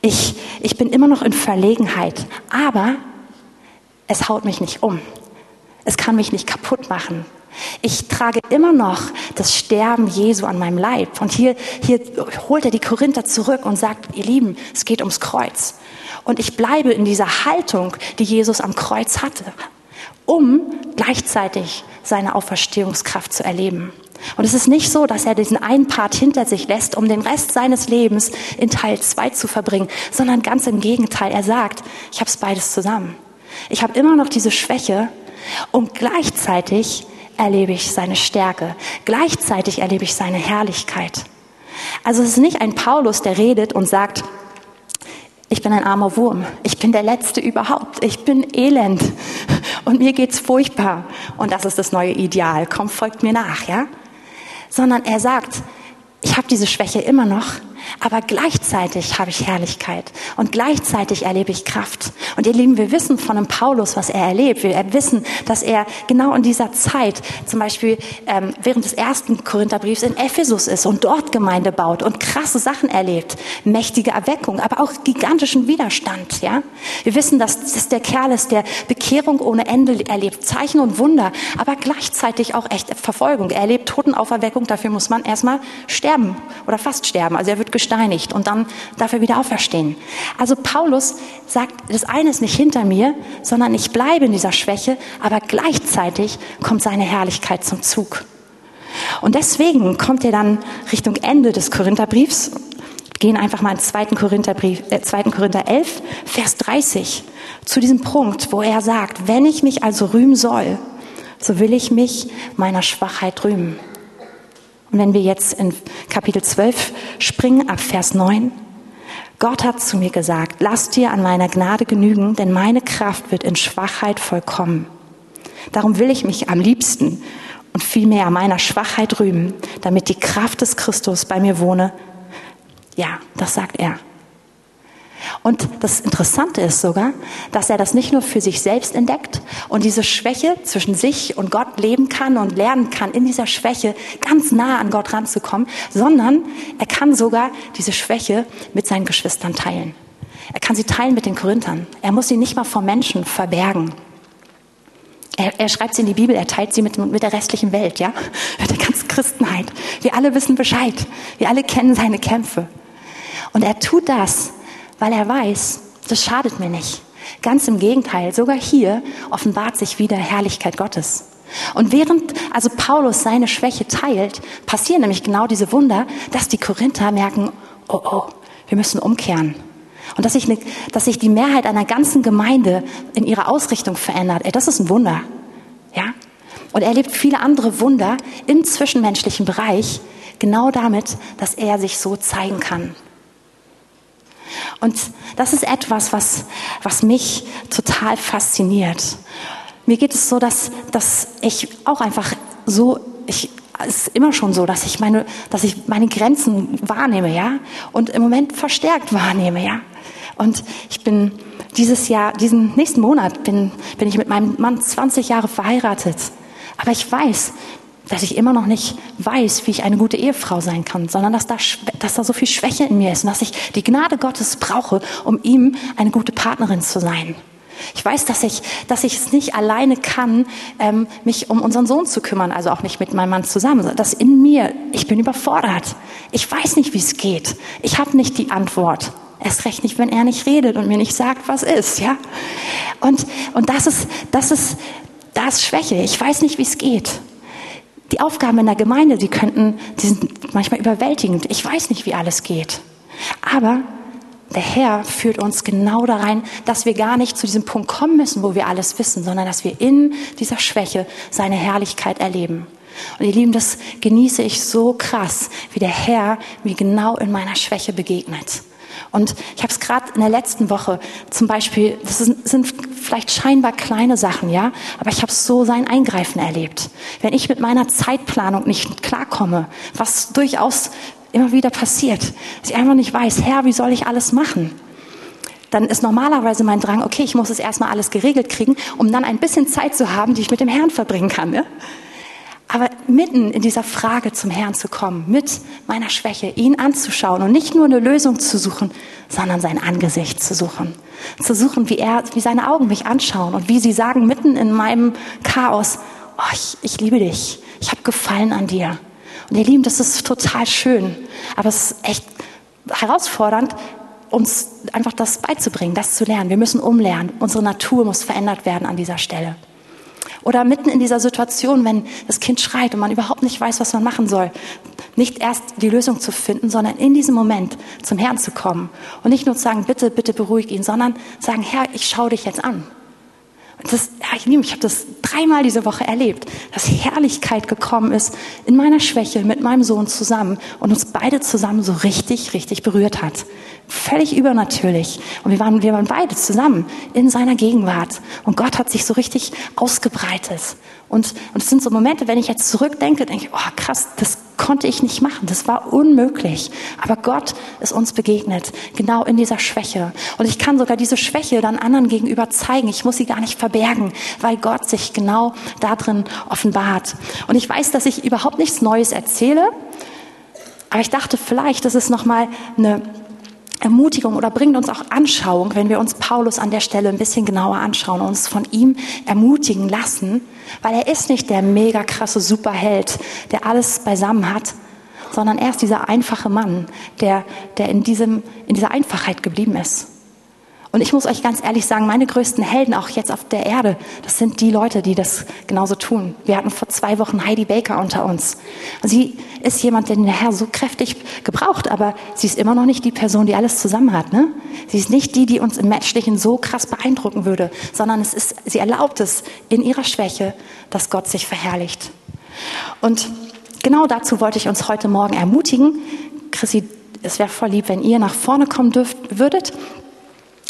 Ich, ich bin immer noch in Verlegenheit. Aber es haut mich nicht um. Es kann mich nicht kaputt machen. Ich trage immer noch das Sterben Jesu an meinem Leib. Und hier, hier holt er die Korinther zurück und sagt, ihr Lieben, es geht ums Kreuz. Und ich bleibe in dieser Haltung, die Jesus am Kreuz hatte, um gleichzeitig seine Auferstehungskraft zu erleben. Und es ist nicht so, dass er diesen einen Part hinter sich lässt, um den Rest seines Lebens in Teil 2 zu verbringen, sondern ganz im Gegenteil. Er sagt, ich habe es beides zusammen. Ich habe immer noch diese Schwäche, und gleichzeitig erlebe ich seine Stärke. Gleichzeitig erlebe ich seine Herrlichkeit. Also es ist nicht ein Paulus, der redet und sagt, ich bin ein armer Wurm. Ich bin der Letzte überhaupt. Ich bin elend. Und mir geht's furchtbar. Und das ist das neue Ideal. Komm, folgt mir nach, ja? Sondern er sagt, ich habe diese Schwäche immer noch, aber gleichzeitig habe ich Herrlichkeit und gleichzeitig erlebe ich Kraft. Und ihr Lieben, wir wissen von dem Paulus, was er erlebt. Wir wissen, dass er genau in dieser Zeit, zum Beispiel ähm, während des ersten Korintherbriefs in Ephesus ist und dort Gemeinde baut und krasse Sachen erlebt, mächtige Erweckung, aber auch gigantischen Widerstand. Ja, wir wissen, dass das der Kerl ist, der Bekehrung ohne Ende erlebt, Zeichen und Wunder, aber gleichzeitig auch echt Verfolgung. Er erlebt Totenauferweckung. Dafür muss man erstmal sterben oder fast sterben. Also er wird gesteinigt und dann darf er wieder auferstehen. Also Paulus sagt, das eine ist nicht hinter mir, sondern ich bleibe in dieser Schwäche, aber gleichzeitig kommt seine Herrlichkeit zum Zug. Und deswegen kommt er dann Richtung Ende des Korintherbriefs, gehen einfach mal in 2. Korintherbrief, äh, 2. Korinther 11, Vers 30, zu diesem Punkt, wo er sagt, wenn ich mich also rühmen soll, so will ich mich meiner Schwachheit rühmen. Und wenn wir jetzt in Kapitel 12 springen, ab Vers 9, Gott hat zu mir gesagt, lass dir an meiner Gnade genügen, denn meine Kraft wird in Schwachheit vollkommen. Darum will ich mich am liebsten und vielmehr meiner Schwachheit rühmen, damit die Kraft des Christus bei mir wohne. Ja, das sagt er. Und das Interessante ist sogar, dass er das nicht nur für sich selbst entdeckt und diese Schwäche zwischen sich und Gott leben kann und lernen kann, in dieser Schwäche ganz nah an Gott ranzukommen, sondern er kann sogar diese Schwäche mit seinen Geschwistern teilen. Er kann sie teilen mit den Korinthern. Er muss sie nicht mal vor Menschen verbergen. Er, er, schreibt sie in die Bibel, er teilt sie mit, mit der restlichen Welt, ja, mit der ganzen Christenheit. Wir alle wissen Bescheid. Wir alle kennen seine Kämpfe. Und er tut das, weil er weiß, das schadet mir nicht. Ganz im Gegenteil, sogar hier offenbart sich wieder Herrlichkeit Gottes. Und während also Paulus seine Schwäche teilt, passieren nämlich genau diese Wunder, dass die Korinther merken, oh oh, wir müssen umkehren. Und dass sich, eine, dass sich die Mehrheit einer ganzen Gemeinde in ihrer Ausrichtung verändert. Ey, das ist ein Wunder. Ja? Und er erlebt viele andere Wunder im zwischenmenschlichen Bereich, genau damit, dass er sich so zeigen kann. Und das ist etwas, was, was mich total fasziniert. Mir geht es so, dass, dass ich auch einfach so, ich, es ist immer schon so, dass ich meine, dass ich meine Grenzen wahrnehme, ja, und im Moment verstärkt wahrnehme, ja. Und ich bin dieses Jahr, diesen nächsten Monat bin, bin ich mit meinem Mann 20 Jahre verheiratet. Aber ich weiß, dass ich immer noch nicht weiß, wie ich eine gute Ehefrau sein kann, sondern dass da, dass da so viel Schwäche in mir ist und dass ich die Gnade Gottes brauche, um ihm eine gute Partnerin zu sein. Ich weiß, dass ich, dass ich es nicht alleine kann, ähm, mich um unseren Sohn zu kümmern, also auch nicht mit meinem Mann zusammen. Das in mir, ich bin überfordert. Ich weiß nicht, wie es geht. Ich habe nicht die Antwort. Erst recht nicht, wenn er nicht redet und mir nicht sagt, was ist, ja. Und und das ist, das ist, das ist Schwäche. Ich weiß nicht, wie es geht. Die Aufgaben in der Gemeinde, die könnten, die sind manchmal überwältigend. Ich weiß nicht, wie alles geht. Aber der Herr führt uns genau da rein, dass wir gar nicht zu diesem Punkt kommen müssen, wo wir alles wissen, sondern dass wir in dieser Schwäche seine Herrlichkeit erleben. Und ihr Lieben, das genieße ich so krass, wie der Herr mir genau in meiner Schwäche begegnet. Und ich habe es gerade in der letzten Woche zum Beispiel, das sind, sind vielleicht scheinbar kleine Sachen, ja, aber ich habe so sein Eingreifen erlebt. Wenn ich mit meiner Zeitplanung nicht klarkomme, was durchaus immer wieder passiert, dass ich einfach nicht weiß, Herr, wie soll ich alles machen? Dann ist normalerweise mein Drang, okay, ich muss es erstmal alles geregelt kriegen, um dann ein bisschen Zeit zu haben, die ich mit dem Herrn verbringen kann. Ja? Aber mitten in dieser Frage zum Herrn zu kommen, mit meiner Schwäche, ihn anzuschauen und nicht nur eine Lösung zu suchen, sondern sein Angesicht zu suchen. Zu suchen, wie er, wie seine Augen mich anschauen und wie sie sagen mitten in meinem Chaos, oh, ich, ich liebe dich. Ich habe Gefallen an dir. Und ihr Lieben, das ist total schön. Aber es ist echt herausfordernd, uns einfach das beizubringen, das zu lernen. Wir müssen umlernen. Unsere Natur muss verändert werden an dieser Stelle. Oder mitten in dieser Situation, wenn das Kind schreit und man überhaupt nicht weiß, was man machen soll. Nicht erst die Lösung zu finden, sondern in diesem Moment zum Herrn zu kommen. Und nicht nur zu sagen, bitte, bitte beruhig ihn, sondern sagen, Herr, ich schaue dich jetzt an. Das, ich habe das dreimal diese Woche erlebt, dass Herrlichkeit gekommen ist in meiner Schwäche mit meinem Sohn zusammen und uns beide zusammen so richtig, richtig berührt hat. Völlig übernatürlich. Und wir waren, wir waren beide zusammen in seiner Gegenwart. Und Gott hat sich so richtig ausgebreitet. Und, und es sind so Momente, wenn ich jetzt zurückdenke, denke ich, oh krass, das konnte ich nicht machen. Das war unmöglich. Aber Gott ist uns begegnet, genau in dieser Schwäche. Und ich kann sogar diese Schwäche dann anderen gegenüber zeigen. Ich muss sie gar nicht verbergen, weil Gott sich genau da drin offenbart. Und ich weiß, dass ich überhaupt nichts Neues erzähle. Aber ich dachte, vielleicht ist es nochmal eine Ermutigung oder bringt uns auch Anschauung, wenn wir uns Paulus an der Stelle ein bisschen genauer anschauen und uns von ihm ermutigen lassen, weil er ist nicht der mega krasse Superheld, der alles beisammen hat, sondern er ist dieser einfache Mann, der, der in, diesem, in dieser Einfachheit geblieben ist. Und ich muss euch ganz ehrlich sagen, meine größten Helden auch jetzt auf der Erde, das sind die Leute, die das genauso tun. Wir hatten vor zwei Wochen Heidi Baker unter uns. Sie ist jemand, den der Herr so kräftig gebraucht, aber sie ist immer noch nicht die Person, die alles zusammen hat. Ne? Sie ist nicht die, die uns im Menschlichen so krass beeindrucken würde, sondern es ist, sie erlaubt es in ihrer Schwäche, dass Gott sich verherrlicht. Und genau dazu wollte ich uns heute Morgen ermutigen. Chrissy, es wäre voll lieb, wenn ihr nach vorne kommen dürft, würdet.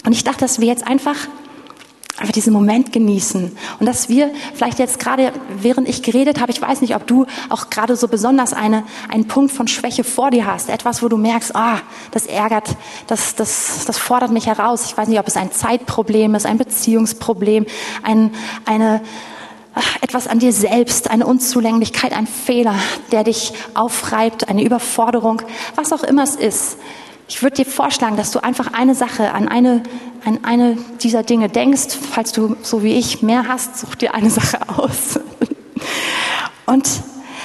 Und ich dachte, dass wir jetzt einfach einfach diesen Moment genießen und dass wir vielleicht jetzt gerade, während ich geredet habe, ich weiß nicht, ob du auch gerade so besonders eine, einen Punkt von Schwäche vor dir hast, etwas, wo du merkst, ah, das ärgert, das, das, das fordert mich heraus. Ich weiß nicht, ob es ein Zeitproblem ist, ein Beziehungsproblem, ein, eine, etwas an dir selbst, eine Unzulänglichkeit, ein Fehler, der dich aufreibt, eine Überforderung, was auch immer es ist. Ich würde dir vorschlagen, dass du einfach eine Sache an eine, an eine dieser Dinge denkst. Falls du, so wie ich, mehr hast, such dir eine Sache aus. Und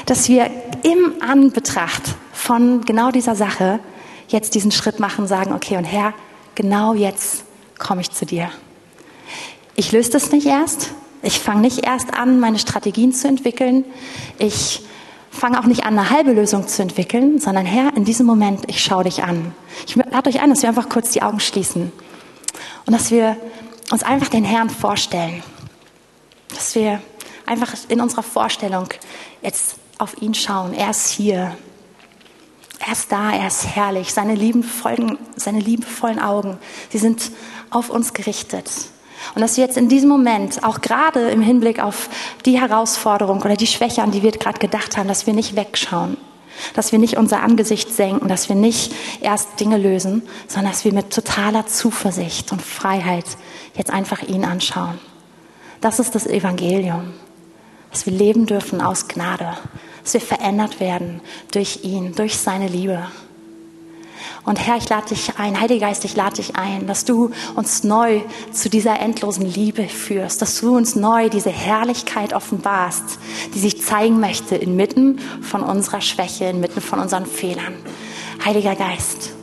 dass wir im Anbetracht von genau dieser Sache jetzt diesen Schritt machen, sagen, okay, und Herr, genau jetzt komme ich zu dir. Ich löse das nicht erst. Ich fange nicht erst an, meine Strategien zu entwickeln. Ich fange auch nicht an, eine halbe Lösung zu entwickeln, sondern Herr, in diesem Moment, ich schaue dich an. Ich lade euch ein, dass wir einfach kurz die Augen schließen und dass wir uns einfach den Herrn vorstellen. Dass wir einfach in unserer Vorstellung jetzt auf ihn schauen. Er ist hier. Er ist da, er ist herrlich. Seine liebevollen, seine liebevollen Augen, sie sind auf uns gerichtet. Und dass wir jetzt in diesem Moment, auch gerade im Hinblick auf die Herausforderung oder die Schwäche, an die wir gerade gedacht haben, dass wir nicht wegschauen, dass wir nicht unser Angesicht senken, dass wir nicht erst Dinge lösen, sondern dass wir mit totaler Zuversicht und Freiheit jetzt einfach ihn anschauen. Das ist das Evangelium, dass wir leben dürfen aus Gnade, dass wir verändert werden durch ihn, durch seine Liebe. Und Herr, ich lade dich ein, Heiliger Geist, ich lade dich ein, dass du uns neu zu dieser endlosen Liebe führst, dass du uns neu diese Herrlichkeit offenbarst, die sich zeigen möchte inmitten von unserer Schwäche, inmitten von unseren Fehlern. Heiliger Geist,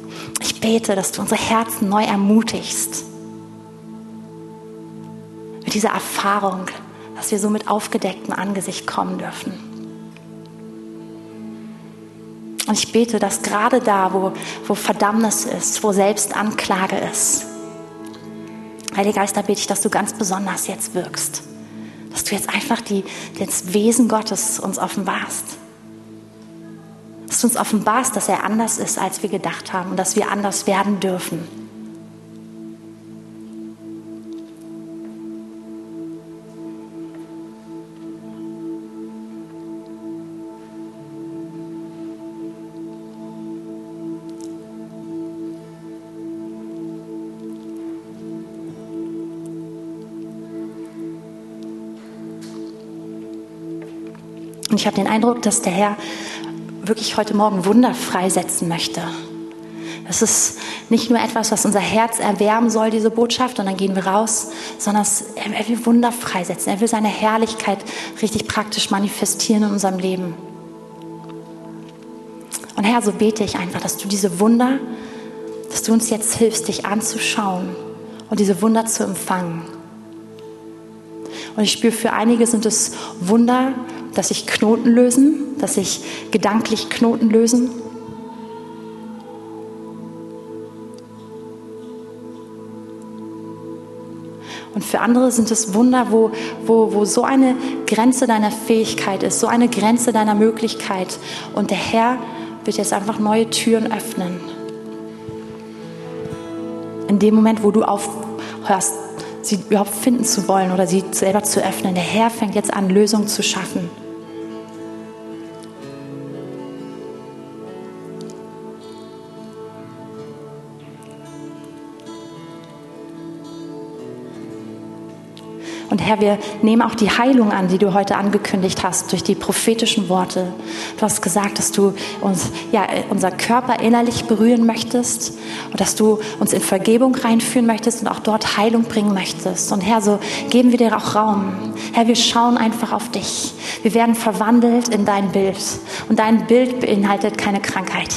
ich bete, dass du unsere Herzen neu ermutigst. Mit dieser Erfahrung, dass wir so mit aufgedecktem Angesicht kommen dürfen. Und ich bete, dass gerade da, wo, wo Verdammnis ist, wo Selbstanklage ist, Heiliger Geist, da bete ich, dass du ganz besonders jetzt wirkst. Dass du jetzt einfach die, das Wesen Gottes uns offenbarst. Dass du uns offenbarst, dass er anders ist, als wir gedacht haben und dass wir anders werden dürfen. Und ich habe den Eindruck, dass der Herr wirklich heute Morgen Wunder freisetzen möchte. Das ist nicht nur etwas, was unser Herz erwärmen soll, diese Botschaft, und dann gehen wir raus, sondern er will Wunder freisetzen. Er will seine Herrlichkeit richtig praktisch manifestieren in unserem Leben. Und Herr, so bete ich einfach, dass du diese Wunder, dass du uns jetzt hilfst, dich anzuschauen und diese Wunder zu empfangen. Und ich spüre, für einige sind es Wunder, dass sich Knoten lösen, dass sich gedanklich Knoten lösen. Und für andere sind es Wunder, wo, wo, wo so eine Grenze deiner Fähigkeit ist, so eine Grenze deiner Möglichkeit. Und der Herr wird jetzt einfach neue Türen öffnen. In dem Moment, wo du aufhörst, sie überhaupt finden zu wollen oder sie selber zu öffnen. Der Herr fängt jetzt an, Lösungen zu schaffen. Und Herr, wir nehmen auch die Heilung an, die du heute angekündigt hast durch die prophetischen Worte. Du hast gesagt, dass du uns, ja, unser Körper innerlich berühren möchtest und dass du uns in Vergebung reinführen möchtest und auch dort Heilung bringen möchtest. Und Herr, so geben wir dir auch Raum. Herr, wir schauen einfach auf dich. Wir werden verwandelt in dein Bild. Und dein Bild beinhaltet keine Krankheit.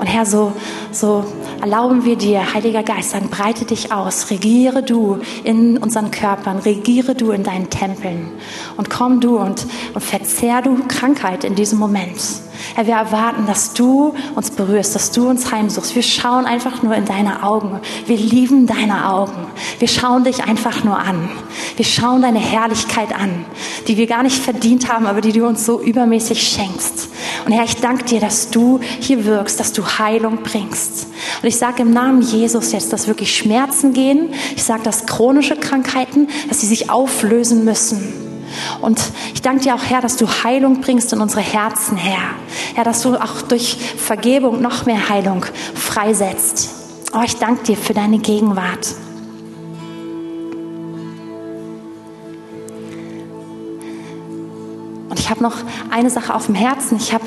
Und Herr, so, so erlauben wir dir, Heiliger Geist, dann breite dich aus, regiere du in unseren Körpern, regiere du in deinen Tempeln und komm du und, und verzehr du Krankheit in diesem Moment. Herr, wir erwarten, dass du uns berührst, dass du uns heimsuchst. Wir schauen einfach nur in deine Augen. Wir lieben deine Augen. Wir schauen dich einfach nur an. Wir schauen deine Herrlichkeit an, die wir gar nicht verdient haben, aber die du uns so übermäßig schenkst. Und Herr, ich danke dir, dass du hier wirkst, dass du Heilung bringst. Und ich sage im Namen Jesus jetzt, dass wirklich Schmerzen gehen. Ich sage, dass chronische Krankheiten, dass sie sich auflösen müssen. Und ich danke dir auch, Herr, dass du Heilung bringst in unsere Herzen, Herr. Herr, dass du auch durch Vergebung noch mehr Heilung freisetzt. Oh, ich danke dir für deine Gegenwart. Und ich habe noch eine Sache auf dem Herzen. Ich habe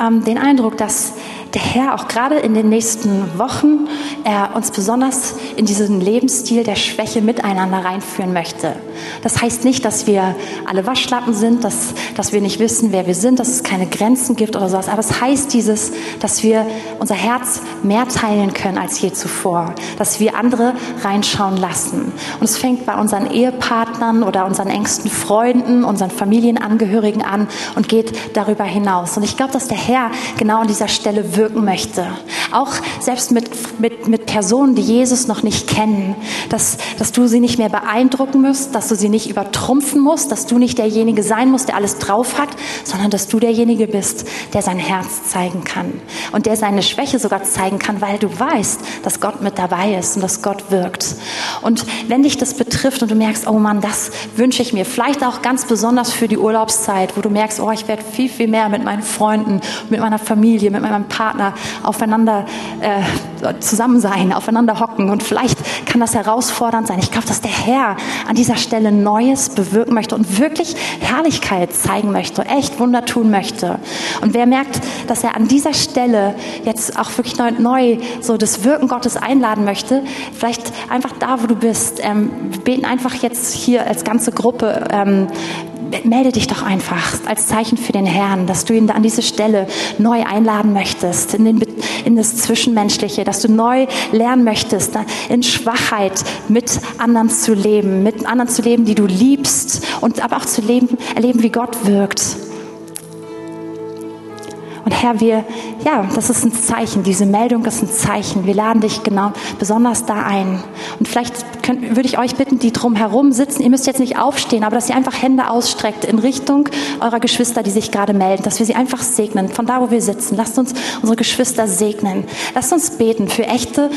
ähm, den Eindruck, dass der Herr auch gerade in den nächsten Wochen er uns besonders in diesen Lebensstil der Schwäche miteinander reinführen möchte. Das heißt nicht, dass wir alle Waschlappen sind, dass, dass wir nicht wissen, wer wir sind, dass es keine Grenzen gibt oder sowas. Aber es heißt dieses, dass wir unser Herz mehr teilen können als je zuvor, dass wir andere reinschauen lassen. Und es fängt bei unseren Ehepartnern oder unseren engsten Freunden, unseren Familienangehörigen an und geht darüber hinaus. Und ich glaube, dass der Herr genau an dieser Stelle wirkt wirken möchte. Auch selbst mit, mit, mit Personen, die Jesus noch nicht kennen, dass, dass du sie nicht mehr beeindrucken musst, dass du sie nicht übertrumpfen musst, dass du nicht derjenige sein musst, der alles drauf hat, sondern dass du derjenige bist, der sein Herz zeigen kann und der seine Schwäche sogar zeigen kann, weil du weißt, dass Gott mit dabei ist und dass Gott wirkt. Und wenn dich das betrifft und du merkst, oh Mann, das wünsche ich mir, vielleicht auch ganz besonders für die Urlaubszeit, wo du merkst, oh, ich werde viel, viel mehr mit meinen Freunden, mit meiner Familie, mit meinem Partner, Partner aufeinander äh, zusammen sein, aufeinander hocken. Und vielleicht kann das herausfordernd sein. Ich glaube, dass der Herr an dieser Stelle Neues bewirken möchte und wirklich Herrlichkeit zeigen möchte, echt Wunder tun möchte. Und wer merkt, dass er an dieser Stelle jetzt auch wirklich neu, neu so das Wirken Gottes einladen möchte, vielleicht einfach da, wo du bist, ähm, beten einfach jetzt hier als ganze Gruppe ähm, melde dich doch einfach als Zeichen für den Herrn, dass du ihn an diese Stelle neu einladen möchtest, in, den, in das Zwischenmenschliche, dass du neu lernen möchtest, in Schwachheit mit anderen zu leben, mit anderen zu leben, die du liebst und aber auch zu leben, erleben, wie Gott wirkt. Und Herr, wir, ja, das ist ein Zeichen. Diese Meldung ist ein Zeichen. Wir laden dich genau besonders da ein. Und vielleicht könnt, würde ich euch bitten, die drumherum sitzen. Ihr müsst jetzt nicht aufstehen, aber dass ihr einfach Hände ausstreckt in Richtung eurer Geschwister, die sich gerade melden, dass wir sie einfach segnen. Von da, wo wir sitzen. Lasst uns unsere Geschwister segnen. Lasst uns beten für echte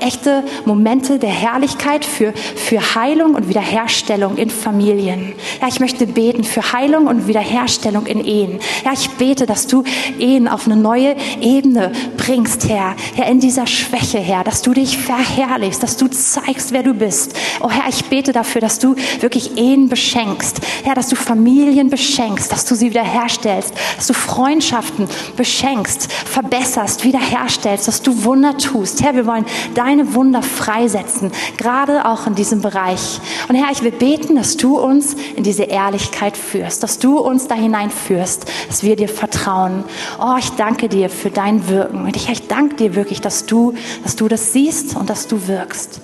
echte Momente der Herrlichkeit, für, für Heilung und Wiederherstellung in Familien. Ja, ich möchte beten für Heilung und Wiederherstellung in Ehen. Ja, ich bete, dass du Ehen auf eine neue Ebene bringst, Herr. Herr, in dieser Schwäche, Herr, dass du dich verherrlichst, dass du zeigst, wer du bist. Oh Herr, ich bete dafür, dass du wirklich Ehen beschenkst. Herr, dass du Familien beschenkst, dass du sie wiederherstellst, dass du Freundschaften beschenkst, verbesserst, wiederherstellst, dass du Wunder tust. Herr, wir wollen dein deine Wunder freisetzen, gerade auch in diesem Bereich. Und Herr, ich will beten, dass du uns in diese Ehrlichkeit führst, dass du uns da hineinführst, dass wir dir vertrauen. Oh, ich danke dir für dein Wirken. Und ich, ich danke dir wirklich, dass du, dass du das siehst und dass du wirkst.